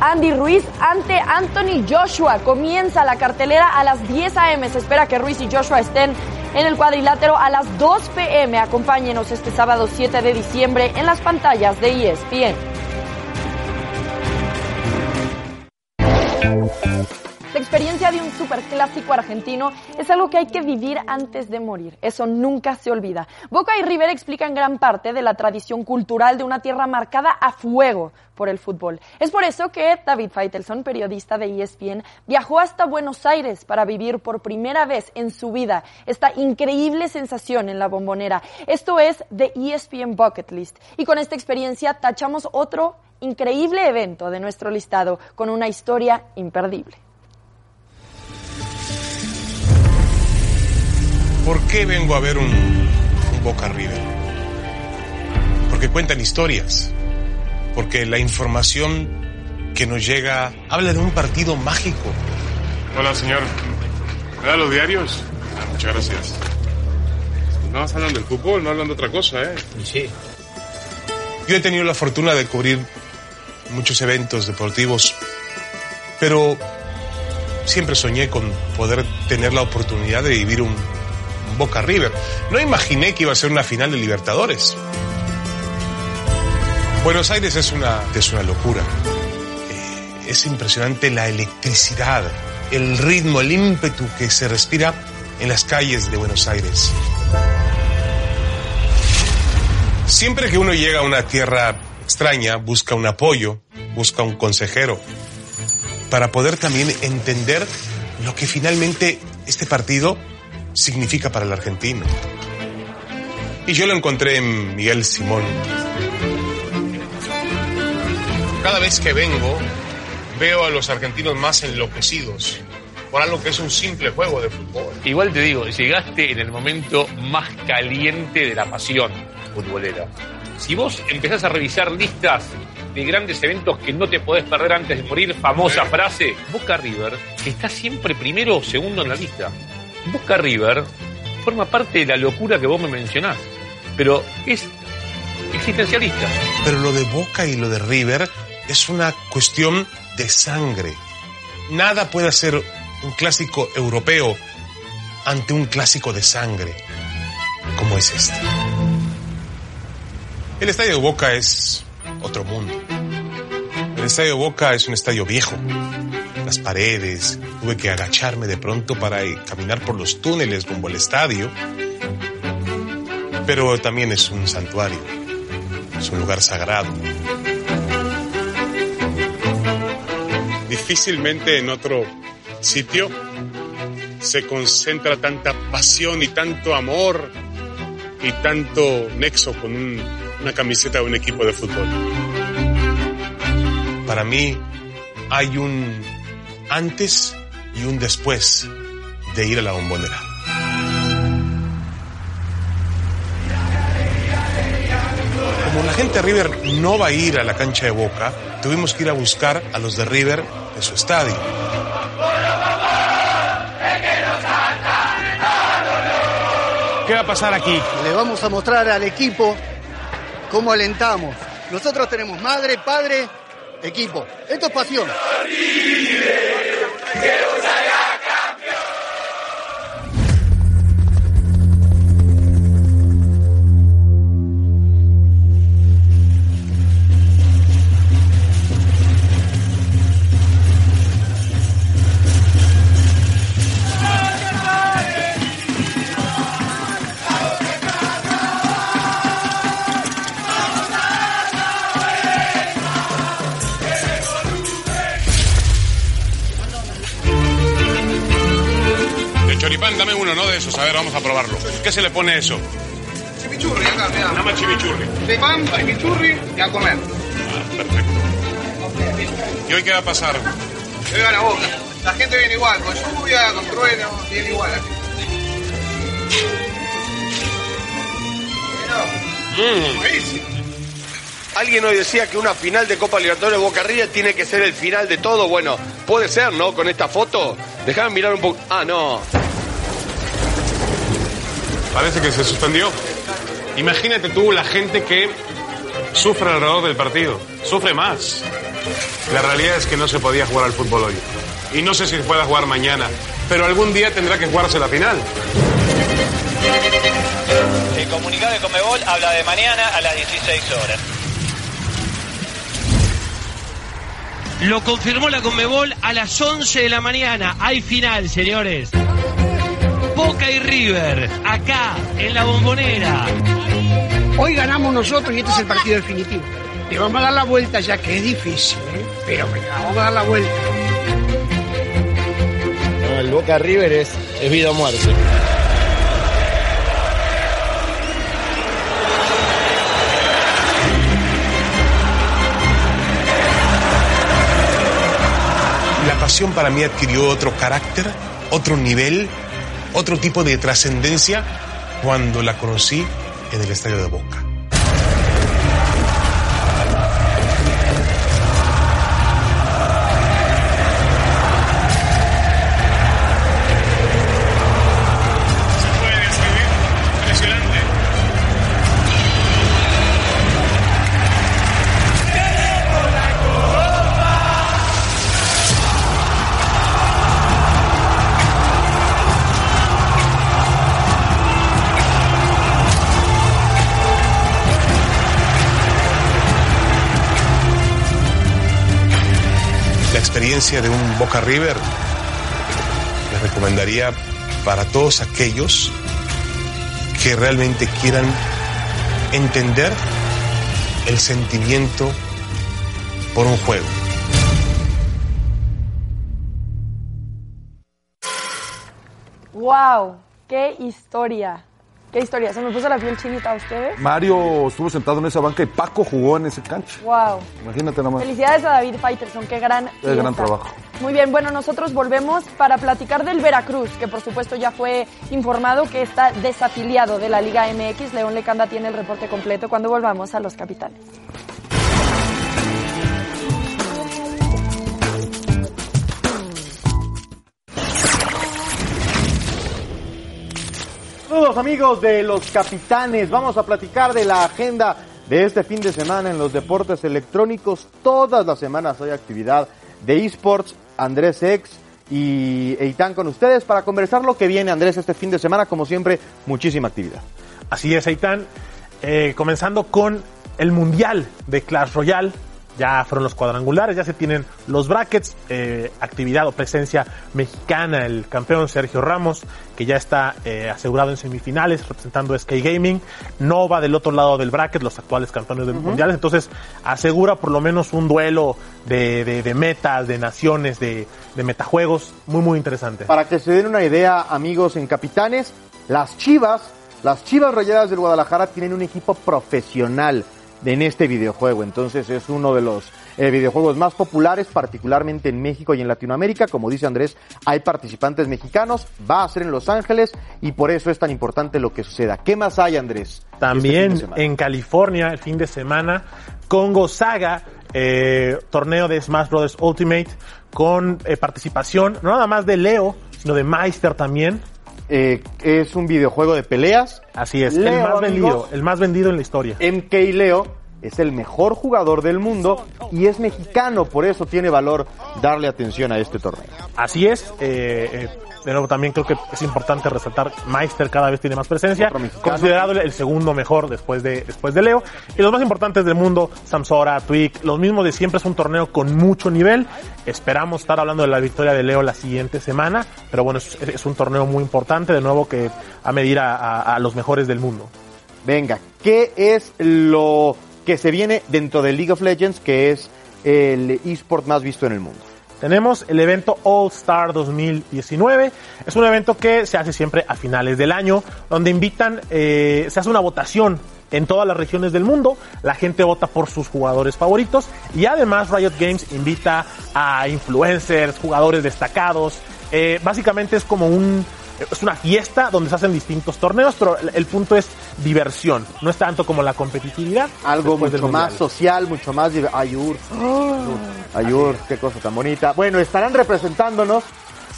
Andy Ruiz ante Anthony Joshua. Comienza la cartelera a las 10 a.m. Se espera que Ruiz y Joshua estén en el cuadrilátero a las 2 pm. Acompáñenos este sábado 7 de diciembre en las pantallas de ESPN. La experiencia de un superclásico argentino es algo que hay que vivir antes de morir. Eso nunca se olvida. Boca y River explican gran parte de la tradición cultural de una tierra marcada a fuego por el fútbol. Es por eso que David Feitelson, periodista de ESPN, viajó hasta Buenos Aires para vivir por primera vez en su vida esta increíble sensación en la bombonera. Esto es The ESPN Bucket List. Y con esta experiencia tachamos otro increíble evento de nuestro listado con una historia imperdible. ¿Por qué vengo a ver un, un Boca River? Porque cuentan historias. Porque la información que nos llega habla de un partido mágico. Hola, señor. ¿Me da los diarios? Ah, muchas gracias. No vas hablando del fútbol, no hablando de otra cosa, ¿eh? Sí. Yo he tenido la fortuna de cubrir muchos eventos deportivos, pero siempre soñé con poder tener la oportunidad de vivir un, un Boca River. No imaginé que iba a ser una final de Libertadores. Buenos Aires es una, es una locura. Eh, es impresionante la electricidad, el ritmo, el ímpetu que se respira en las calles de Buenos Aires. Siempre que uno llega a una tierra extraña, busca un apoyo, busca un consejero, para poder también entender lo que finalmente este partido significa para el argentino. Y yo lo encontré en Miguel Simón. Cada vez que vengo, veo a los argentinos más enloquecidos por algo que es un simple juego de fútbol. Igual te digo, llegaste en el momento más caliente de la pasión futbolera. Si vos empezás a revisar listas de grandes eventos que no te podés perder antes de morir, famosa frase, Boca River está siempre primero o segundo en la lista. Boca River forma parte de la locura que vos me mencionás, pero es existencialista. Pero lo de Boca y lo de River es una cuestión de sangre. Nada puede ser un clásico europeo ante un clásico de sangre, como es este. El estadio de Boca es otro mundo. El estadio de Boca es un estadio viejo. Las paredes, tuve que agacharme de pronto para eh, caminar por los túneles rumbo al estadio. Pero también es un santuario, es un lugar sagrado. Difícilmente en otro sitio se concentra tanta pasión y tanto amor y tanto nexo con un- una camiseta de un equipo de fútbol. Para mí hay un antes y un después de ir a la bombonera. Como la gente de River no va a ir a la cancha de Boca, tuvimos que ir a buscar a los de River de su estadio. ¿Qué va a pasar aquí? Le vamos a mostrar al equipo cómo alentamos. Nosotros tenemos madre, padre, equipo. Esto es pasión. ¿No? De esos. A ver, vamos a probarlo. ¿Qué se le pone a eso? Chimichurri, acá, mirá. Nada más chimichurri. De pan, chimichurri y a comer. Perfecto. ¿Y hoy qué va a pasar? Venga la boca. La gente viene igual, con lluvia, con trueno, viene igual. aquí. Buenísimo. Alguien hoy decía que una final de Copa Libertadores Boca River tiene que ser el final de todo. Bueno, puede ser, ¿no? Con esta foto. Déjame mirar un poco. Ah, no. Parece que se suspendió. Imagínate tú la gente que sufre alrededor del partido. Sufre más. La realidad es que no se podía jugar al fútbol hoy. Y no sé si se pueda jugar mañana. Pero algún día tendrá que jugarse la final. El comunicado de Comebol habla de mañana a las 16 horas. Lo confirmó la Conmebol a las 11 de la mañana. Hay final, señores. Boca y River, acá, en la bombonera. Hoy ganamos nosotros y este es el partido definitivo. Le vamos a dar la vuelta ya que es difícil, ¿eh? pero venga, vamos a dar la vuelta. No, el Boca River es, es vida o muerte. La pasión para mí adquirió otro carácter, otro nivel, otro tipo de trascendencia cuando la conocí en el estadio de Boca. De un Boca River les recomendaría para todos aquellos que realmente quieran entender el sentimiento por un juego. ¡Wow! ¡Qué historia! ¡Qué historia! Se me puso la piel chinita a ustedes. Mario estuvo sentado en esa banca y Paco jugó en ese cancha. ¡Wow! Imagínate nomás. Felicidades a David Faitelson, qué gran Qué gran trabajo. Muy bien, bueno, nosotros volvemos para platicar del Veracruz, que por supuesto ya fue informado que está desafiliado de la Liga MX. León Lecanda tiene el reporte completo cuando volvamos a los capitanes. Saludos amigos de los capitanes, vamos a platicar de la agenda de este fin de semana en los deportes electrónicos. Todas las semanas hay actividad de esports, Andrés Ex y Eitan con ustedes para conversar lo que viene Andrés este fin de semana, como siempre, muchísima actividad. Así es, Aitán. Eh, comenzando con el Mundial de Clash Royale. Ya fueron los cuadrangulares, ya se tienen los brackets, eh, actividad o presencia mexicana, el campeón Sergio Ramos, que ya está eh, asegurado en semifinales representando a Sky Gaming, no va del otro lado del bracket, los actuales campeones del mundiales, entonces asegura por lo menos un duelo de, de- de metas, de naciones, de, de metajuegos, muy muy interesante. Para que se den una idea, amigos en Capitanes, las Chivas, las Chivas Rayadas del Guadalajara tienen un equipo profesional en este videojuego. Entonces es uno de los eh, videojuegos más populares, particularmente en México y en Latinoamérica. Como dice Andrés, hay participantes mexicanos, va a ser en Los Ángeles y por eso es tan importante lo que suceda. ¿Qué más hay, Andrés? También Este semana? en California, el fin de semana, Congo Saga, eh, torneo de Smash Bros. Ultimate, con eh, participación no nada más de Leo, sino de Meister también. Eh, es un videojuego de peleas. Así es, el más vendido, el más vendido en la historia. MK Leo es el mejor jugador del mundo y es mexicano, por eso tiene valor darle atención a este torneo. Así es, eh, eh, de nuevo también creo que es importante resaltar, Meister cada vez tiene más presencia, considerado el segundo mejor después de, después de Leo. Y los más importantes del mundo, Samsora, Twig, los mismos de siempre, es un torneo con mucho nivel. Esperamos estar hablando de la victoria de Leo la siguiente semana, pero bueno, es, es un torneo muy importante, de nuevo que a medir a, a- a los mejores del mundo. Venga, ¿qué es lo que se viene dentro de League of Legends, que es el eSport más visto en el mundo? Tenemos el evento All Star 2019. Es un evento que se hace siempre a finales del año, donde invitan, eh, se hace una votación en todas las regiones del mundo. La gente vota por sus jugadores favoritos y además Riot Games invita a influencers, jugadores destacados. Eh, básicamente es como un es una fiesta donde se hacen distintos torneos, pero el, punto es diversión, no es tanto como la competitividad. Algo mucho más social, mucho más... Ayur, Ayur, qué cosa tan bonita. Bueno, estarán representándonos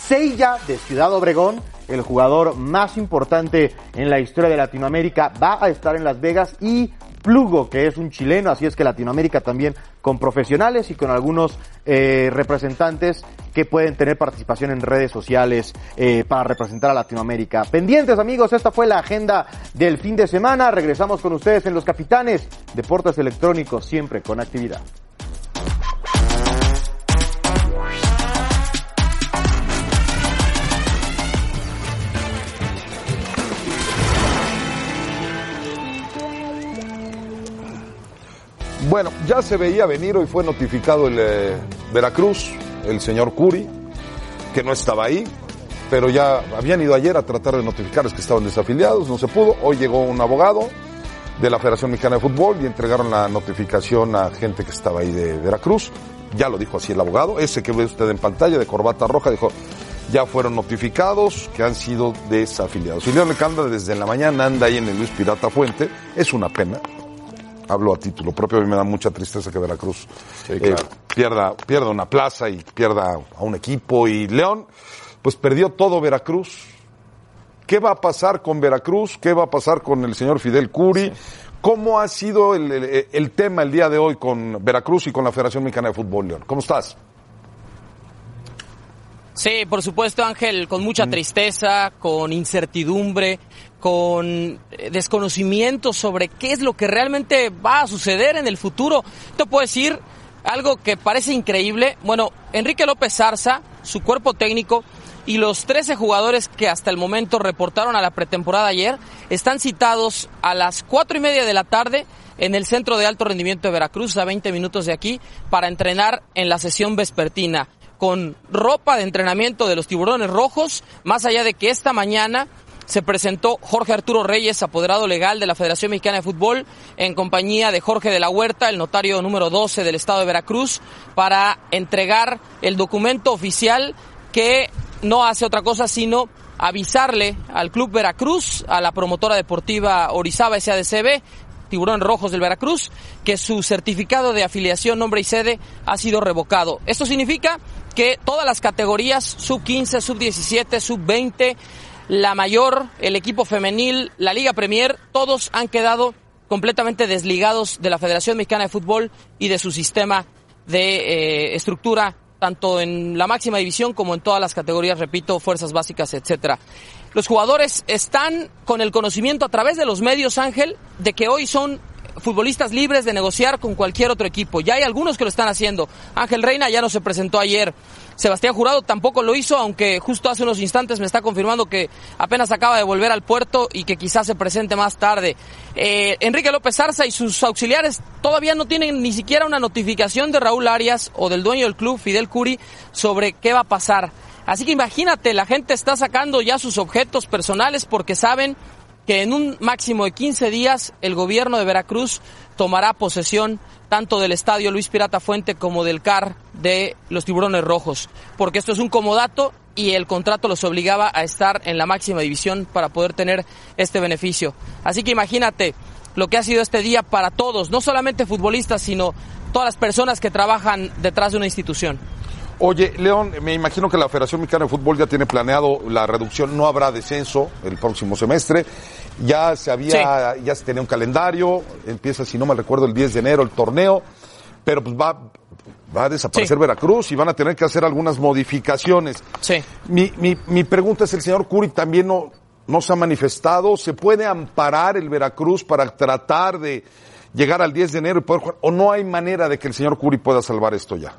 Seiya de Ciudad Obregón, el jugador más importante en la historia de Latinoamérica, va a estar en Las Vegas y Plugo, que es un chileno, así es que Latinoamérica también con profesionales y con algunos eh, representantes que pueden tener participación en redes sociales eh, para representar a Latinoamérica. Pendientes amigos, esta fue la agenda del fin de semana. Regresamos con ustedes en Los Capitanes, Deportes Electrónicos, siempre con actividad. Bueno, ya se veía venir, hoy fue notificado el eh, Veracruz, el señor Curi, que no estaba ahí, pero ya habían ido ayer a tratar de notificarles que estaban desafiliados, no se pudo. Hoy llegó un abogado de la Federación Mexicana de Fútbol y entregaron la notificación a gente que estaba ahí de Veracruz. Ya lo dijo así el abogado, ese que ve usted en pantalla de corbata roja, dijo, ya fueron notificados que han sido desafiliados. Y León Lecanda desde la mañana anda ahí en el Luis Pirata Fuente, es una pena, hablo a título propio, a mí me da mucha tristeza que Veracruz eh, pierda, pierda una plaza y pierda a un equipo. Y León, pues perdió todo Veracruz. ¿Qué va a pasar con Veracruz? ¿Qué va a pasar con el señor Fidel Curi? ¿Cómo ha sido el, el- el tema el día de hoy con Veracruz y con la Federación Mexicana de Fútbol, León? ¿Cómo estás? Sí, por supuesto, Ángel, con mucha tristeza, con incertidumbre, con eh, desconocimiento sobre qué es lo que realmente va a suceder en el futuro. Te puedo decir algo que parece increíble. Bueno, Enrique López Zarza, su cuerpo técnico y los 13 jugadores que hasta el momento reportaron a la pretemporada ayer están citados a las cuatro y media de la tarde en el Centro de Alto Rendimiento de Veracruz, a 20 minutos de aquí, para entrenar en la sesión vespertina con ropa de entrenamiento de los tiburones rojos, más allá de que esta mañana se presentó Jorge Arturo Reyes, apoderado legal de la Federación Mexicana de Fútbol, en compañía de Jorge de la Huerta, el notario número 12 del Estado de Veracruz, para entregar el documento oficial que no hace otra cosa sino avisarle al Club Veracruz, a la promotora deportiva Orizaba SADCB, Tiburones Rojos del Veracruz, que su certificado de afiliación, nombre y sede ha sido revocado. Esto significa que todas las categorías, sub 15, sub 17, sub 20, la mayor, el equipo femenil, la Liga Premier, todos han quedado completamente desligados de la Federación Mexicana de Fútbol y de su sistema de eh, estructura, tanto en la máxima división como en todas las categorías, repito, fuerzas básicas, etcétera. Los jugadores están con el conocimiento a través de los medios, Ángel, de que hoy son futbolistas libres de negociar con cualquier otro equipo. Ya hay algunos que lo están haciendo. Ángel Reina ya no se presentó ayer. Sebastián Jurado tampoco lo hizo, aunque justo hace unos instantes me está confirmando que apenas acaba de volver al puerto y que quizás se presente más tarde. Eh, Enrique López Arza y sus auxiliares todavía no tienen ni siquiera una notificación de Raúl Arias o del dueño del club, Fidel Curi, sobre qué va a pasar. Así que imagínate, la gente está sacando ya sus objetos personales porque saben que en un máximo de 15 días el gobierno de Veracruz tomará posesión tanto del estadio Luis Pirata Fuente como del CAR de los tiburones rojos, porque esto es un comodato y el contrato los obligaba a estar en la máxima división para poder tener este beneficio. Así que imagínate lo que ha sido este día para todos, no solamente futbolistas, sino todas las personas que trabajan detrás de una institución. Oye, León, me imagino que la Federación Mexicana de Fútbol ya tiene planeado la reducción, no habrá descenso el próximo semestre. Ya se había, ya se tenía un calendario, empieza, si no me recuerdo, el 10 de enero el torneo, pero pues va, va a desaparecer Veracruz y van a tener que hacer algunas modificaciones. Sí. Mi, mi, mi pregunta es, el señor Curi también no, no se ha manifestado, ¿se puede amparar el Veracruz para tratar de llegar al 10 de enero y poder jugar? ¿O no hay manera de que el señor Curi pueda salvar esto ya?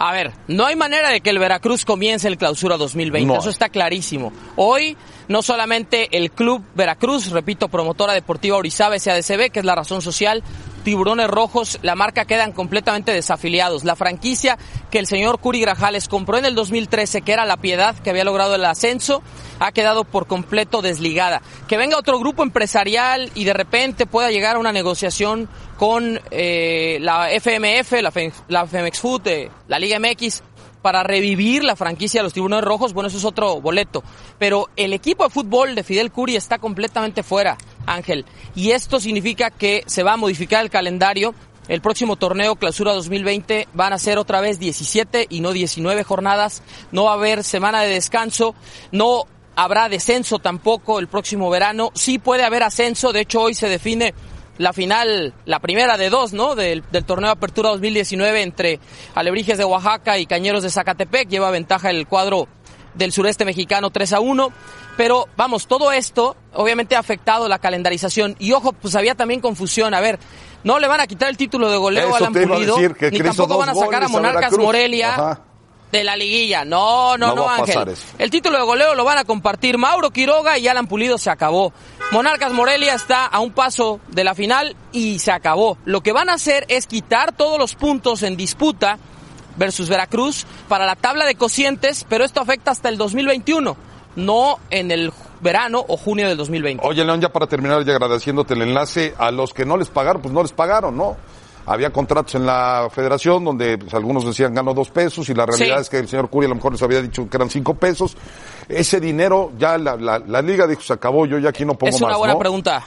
A ver, no hay manera de que el Veracruz comience el clausura 2020, No. eso está clarísimo. Hoy, no solamente el Club Veracruz, repito, promotora deportiva Orizaba SADCB, que es la razón social, Tiburones Rojos, la marca quedan completamente desafiliados. La franquicia que el señor Curi Grajales compró en el 2013, que era La Piedad, que había logrado el ascenso, ha quedado por completo desligada. Que venga otro grupo empresarial y de repente pueda llegar a una negociación con eh, la FMF, la, Fe- la Femex Food, eh, la Liga MX, para revivir la franquicia de los tiburones rojos, bueno, eso es otro boleto. Pero el equipo de fútbol de Fidel Curi está completamente fuera, Ángel. Y esto significa que se va a modificar el calendario. El próximo torneo Clausura 2020 van a ser otra vez 17 y no 19 jornadas. No va a haber semana de descanso. No habrá descenso tampoco el próximo verano. Sí puede haber ascenso, de hecho hoy se define la final, la primera de dos, ¿no? Del, del torneo de Apertura 2019 entre Alebrijes de Oaxaca y Cañeros de Zacatepec. Lleva ventaja el cuadro del sureste mexicano 3 a 1. Pero vamos, todo esto obviamente ha afectado la calendarización. Y ojo, pues había también confusión. A ver, no le van a quitar el título de goleo Eso a Alan a Pulido, decir, ni tampoco van a sacar a a Monarcas Veracruz. Morelia Ajá. De la liguilla. No, no, No Ángel. El título de goleo lo van a compartir Mauro Quiroga y Alan Pulido se acabó. Monarcas Morelia está a un paso de la final y se acabó. Lo que van a hacer es quitar todos los puntos en disputa versus Veracruz para la tabla de cocientes, pero esto afecta hasta el 2021, no en el verano o junio del 2020. Oye, León, ya para terminar, ya agradeciéndote el enlace, a los que no les pagaron, pues no les pagaron, ¿no? Había contratos en la federación donde pues, algunos decían gano dos pesos y la realidad Sí. es que el señor Curi a lo mejor les había dicho que eran cinco pesos. Ese dinero, ya la, la- la liga dijo, se acabó, yo ya aquí no pongo es una más, buena ¿no? pregunta.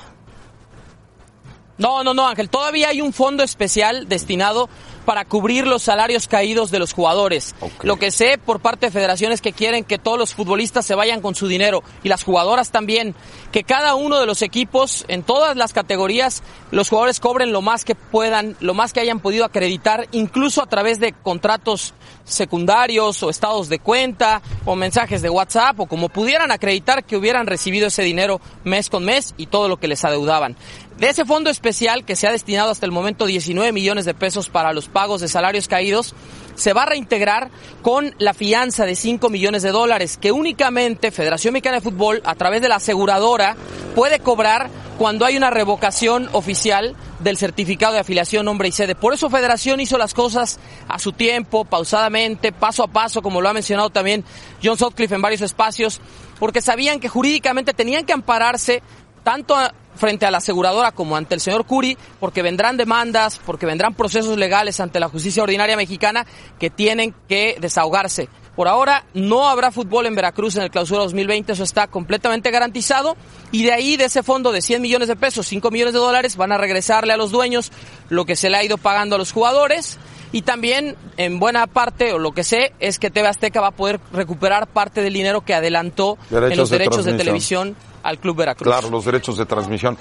No, no, no, Ángel. Todavía hay un fondo especial destinado para cubrir los salarios caídos de los jugadores. Lo que sé por parte de federaciones que quieren que todos los futbolistas se vayan con su dinero y las jugadoras también. Que cada uno de los equipos, en todas las categorías, los jugadores cobren lo más que puedan, lo más que hayan podido acreditar, incluso a través de contratos secundarios o estados de cuenta o mensajes de WhatsApp o como pudieran acreditar que hubieran recibido ese dinero mes con mes y todo lo que les adeudaban. De ese fondo especial que se ha destinado hasta el momento 19 millones de pesos para los pagos de salarios caídos, se va a reintegrar con la fianza de 5 millones de dólares que únicamente Federación Mexicana de Fútbol a través de la aseguradora puede cobrar cuando hay una revocación oficial del certificado de afiliación nombre y sede. Por eso Federación hizo las cosas a su tiempo, pausadamente, paso a paso, como lo ha mencionado también John Sutcliffe en varios espacios, porque sabían que jurídicamente tenían que ampararse tanto frente a la aseguradora como ante el señor Curi, porque vendrán demandas, porque vendrán procesos legales ante la justicia ordinaria mexicana que tienen que desahogarse. Por ahora no habrá fútbol en Veracruz en el clausura 2020, eso está completamente garantizado y de ahí de ese fondo de 100 millones de pesos, 5 millones de dólares van a regresarle a los dueños lo que se le ha ido pagando a los jugadores y también en buena parte o lo que sé es que TV Azteca va a poder recuperar parte del dinero que adelantó en los de derechos de televisión al Club Veracruz. Claro, los derechos de transmisión.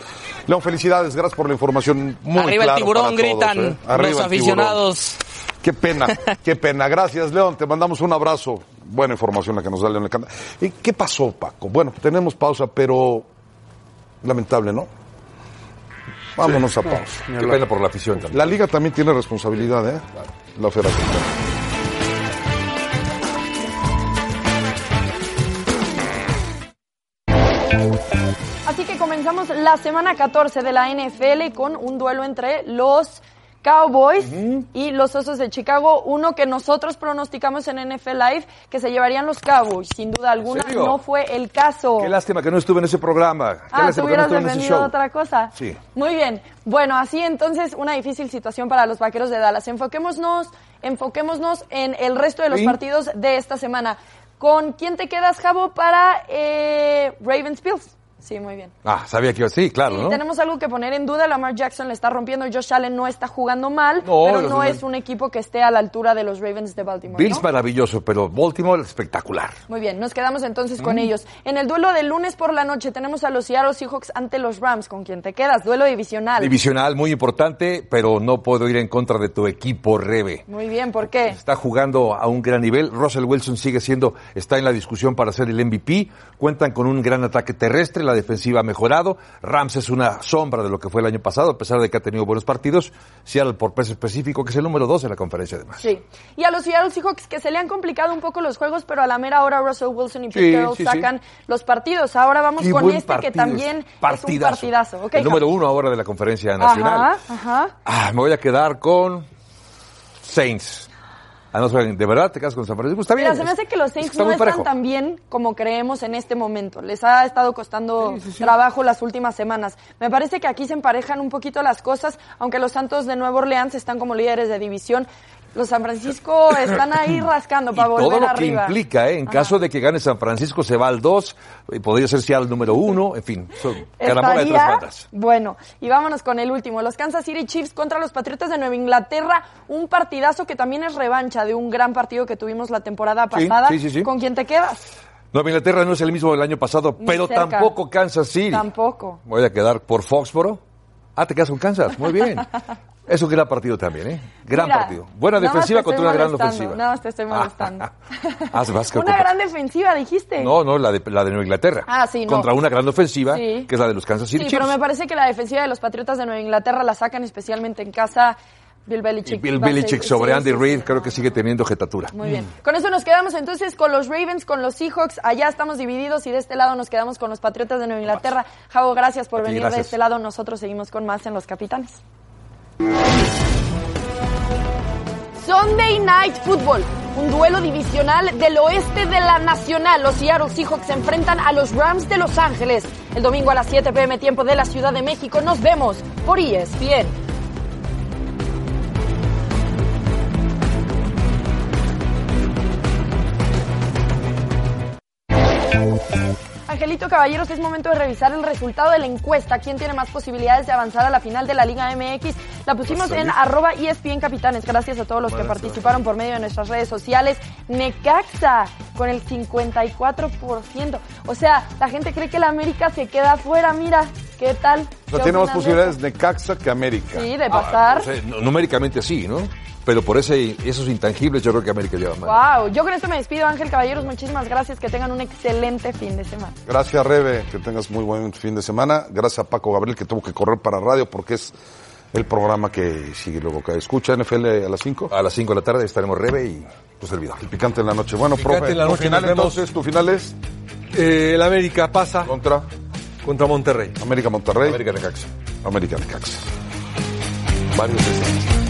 León, felicidades, gracias por la información muy Arriba el tiburón, todos, gritan ¿eh? Arriba los aficionados. Qué pena, qué pena. Gracias, León. Te mandamos un abrazo. Buena información la que nos da León Lecanda. ¿Y qué pasó, Paco? Bueno, tenemos pausa, pero lamentable, ¿no? Vámonos a pausa. Qué pena por la afición también. La liga también tiene responsabilidad, ¿eh? La federación. Comenzamos la semana 14 de la NFL con un duelo entre los Cowboys y los Osos de Chicago, uno que nosotros pronosticamos en NFL Live que se llevarían los Cowboys. Sin duda alguna no fue el caso. Qué lástima que no estuve en ese programa. Qué Ah, ¿tú no hubieras defendido otra cosa? Sí. Muy bien. Bueno, así entonces una difícil situación para los vaqueros de Dallas. Enfoquémonos, enfoquémonos en el resto de los Sí. partidos de esta semana. ¿Con quién te quedas, Javo, para eh, Ravens Bills? Sí, muy bien. Ah, sabía que iba sí, claro, Y ¿no? tenemos algo que poner en duda. Lamar Jackson le está rompiendo. Josh Allen no está jugando mal, No, pero no es un equipo que esté a la altura de los Ravens de Baltimore. Bills ¿no? maravilloso, pero Baltimore espectacular. Muy bien, nos quedamos entonces Mm. con ellos. En el duelo del lunes por la noche tenemos a los Seattle Seahawks ante los Rams. ¿Con quién te quedas? Duelo divisional. Divisional muy importante, pero no puedo ir en contra de tu equipo, Rebe. Muy bien, ¿por qué? Está jugando a un gran nivel. Russell Wilson sigue siendo, está en la discusión para ser el MVP. Cuentan con un gran ataque terrestre, la defensiva ha mejorado. Rams es una sombra de lo que fue el año pasado, a pesar de que ha tenido buenos partidos. Seattle por peso específico, que es el número dos en la conferencia además. Sí. Y a los Seattle Seahawks que se le han complicado un poco los juegos, pero a la mera hora Russell Wilson y Pete Sí, sacan los partidos. Ahora vamos Qué con este partido que también es. es un Partidazo. partidazo. El número Javi. uno ahora de la conferencia nacional. Ajá, ajá. Ah, me voy a quedar con Saints. Ah, no, ¿De verdad te quedas con San Francisco? Está bien. Mira, se me hace que los Es Saints está no muy están parejo. tan bien como creemos en este momento. Les ha estado costando trabajo las últimas semanas. Me parece que aquí se emparejan un poquito las cosas, aunque los Santos de Nueva Orleans están como líderes de división. Los San Francisco están ahí rascando para volver Todo lo arriba. que implica, ¿eh? En caso de que gane San Francisco, se va al 2, y podría ser Seattle número uno, en fin, son carambola de tres Estaría- bandas. Bueno, y vámonos con el último. Los Kansas City Chiefs contra los Patriotas de Nueva Inglaterra. Un partidazo que también es revancha de un gran partido que tuvimos la temporada pasada. sí, sí, sí. ¿Con quién te quedas? Nueva Inglaterra no es el mismo del año pasado, Ni pero cerca. tampoco Kansas City. Tampoco. Voy a quedar por Foxboro. Ah, te quedas con Kansas. Muy bien. Es un gran partido también, ¿eh? Gran Mira, partido. Buena defensiva contra una gran ofensiva. Nada más te estoy molestando. Una gran defensiva, dijiste. No, no, la de, la de Nueva Inglaterra. Ah, sí, no. Contra una gran ofensiva, Sí. que es la de los Kansas Sí, City pero Chiefs. me parece que la defensiva de los Patriotas de Nueva Inglaterra la sacan especialmente en casa. Bill Belichick. Bill Belichick sobre sí, Andy sí, sí. Reid creo que sigue teniendo jetatura. Muy bien. Con eso nos quedamos entonces con los Ravens, con los Seahawks. Allá estamos divididos y de este lado nos quedamos con los Patriotas de Nueva Inglaterra. Javo, gracias por ti, venir de este lado. Nosotros seguimos con más en Los Capitanes. Sunday Night Football, un duelo divisional del oeste de la Nacional. Los Seattle Seahawks se enfrentan a los Rams de Los Ángeles. El domingo a las 7 pm tiempo de la Ciudad de México. Nos vemos por ESPN. Angelito Caballeros, es momento de revisar el resultado de la encuesta. ¿Quién tiene más posibilidades de avanzar a la final de la Liga MX? La pusimos en arroba ESPN Capitanes. Gracias a todos los que participaron por medio de nuestras redes sociales. Necaxa con el 54%. O sea, la gente cree que la América se queda afuera. Mira, ¿qué tal? O sea, ¿Qué tiene más posibilidades Necaxa que América. Sí, de pasar. O sea, nu- numéricamente sí, ¿no? Pero por ese, esos intangibles yo creo que América lleva más. Wow, yo con esto me despido, Ángel Caballeros. Muchísimas gracias. Que tengan un excelente fin de semana. Gracias, Rebe, que tengas muy buen fin de semana. Gracias a Paco Gabriel, que tuvo que correr para radio porque es el programa que sigue luego que escucha NFL a las 5. A las 5 de la tarde estaremos Rebe y tu servidor. El picante en la noche. Bueno, Picante profe, en la noche, final entonces, tu final es Eh, el América pasa contra contra Monterrey. América Monterrey. América Necaxa. América Necaxa. Varios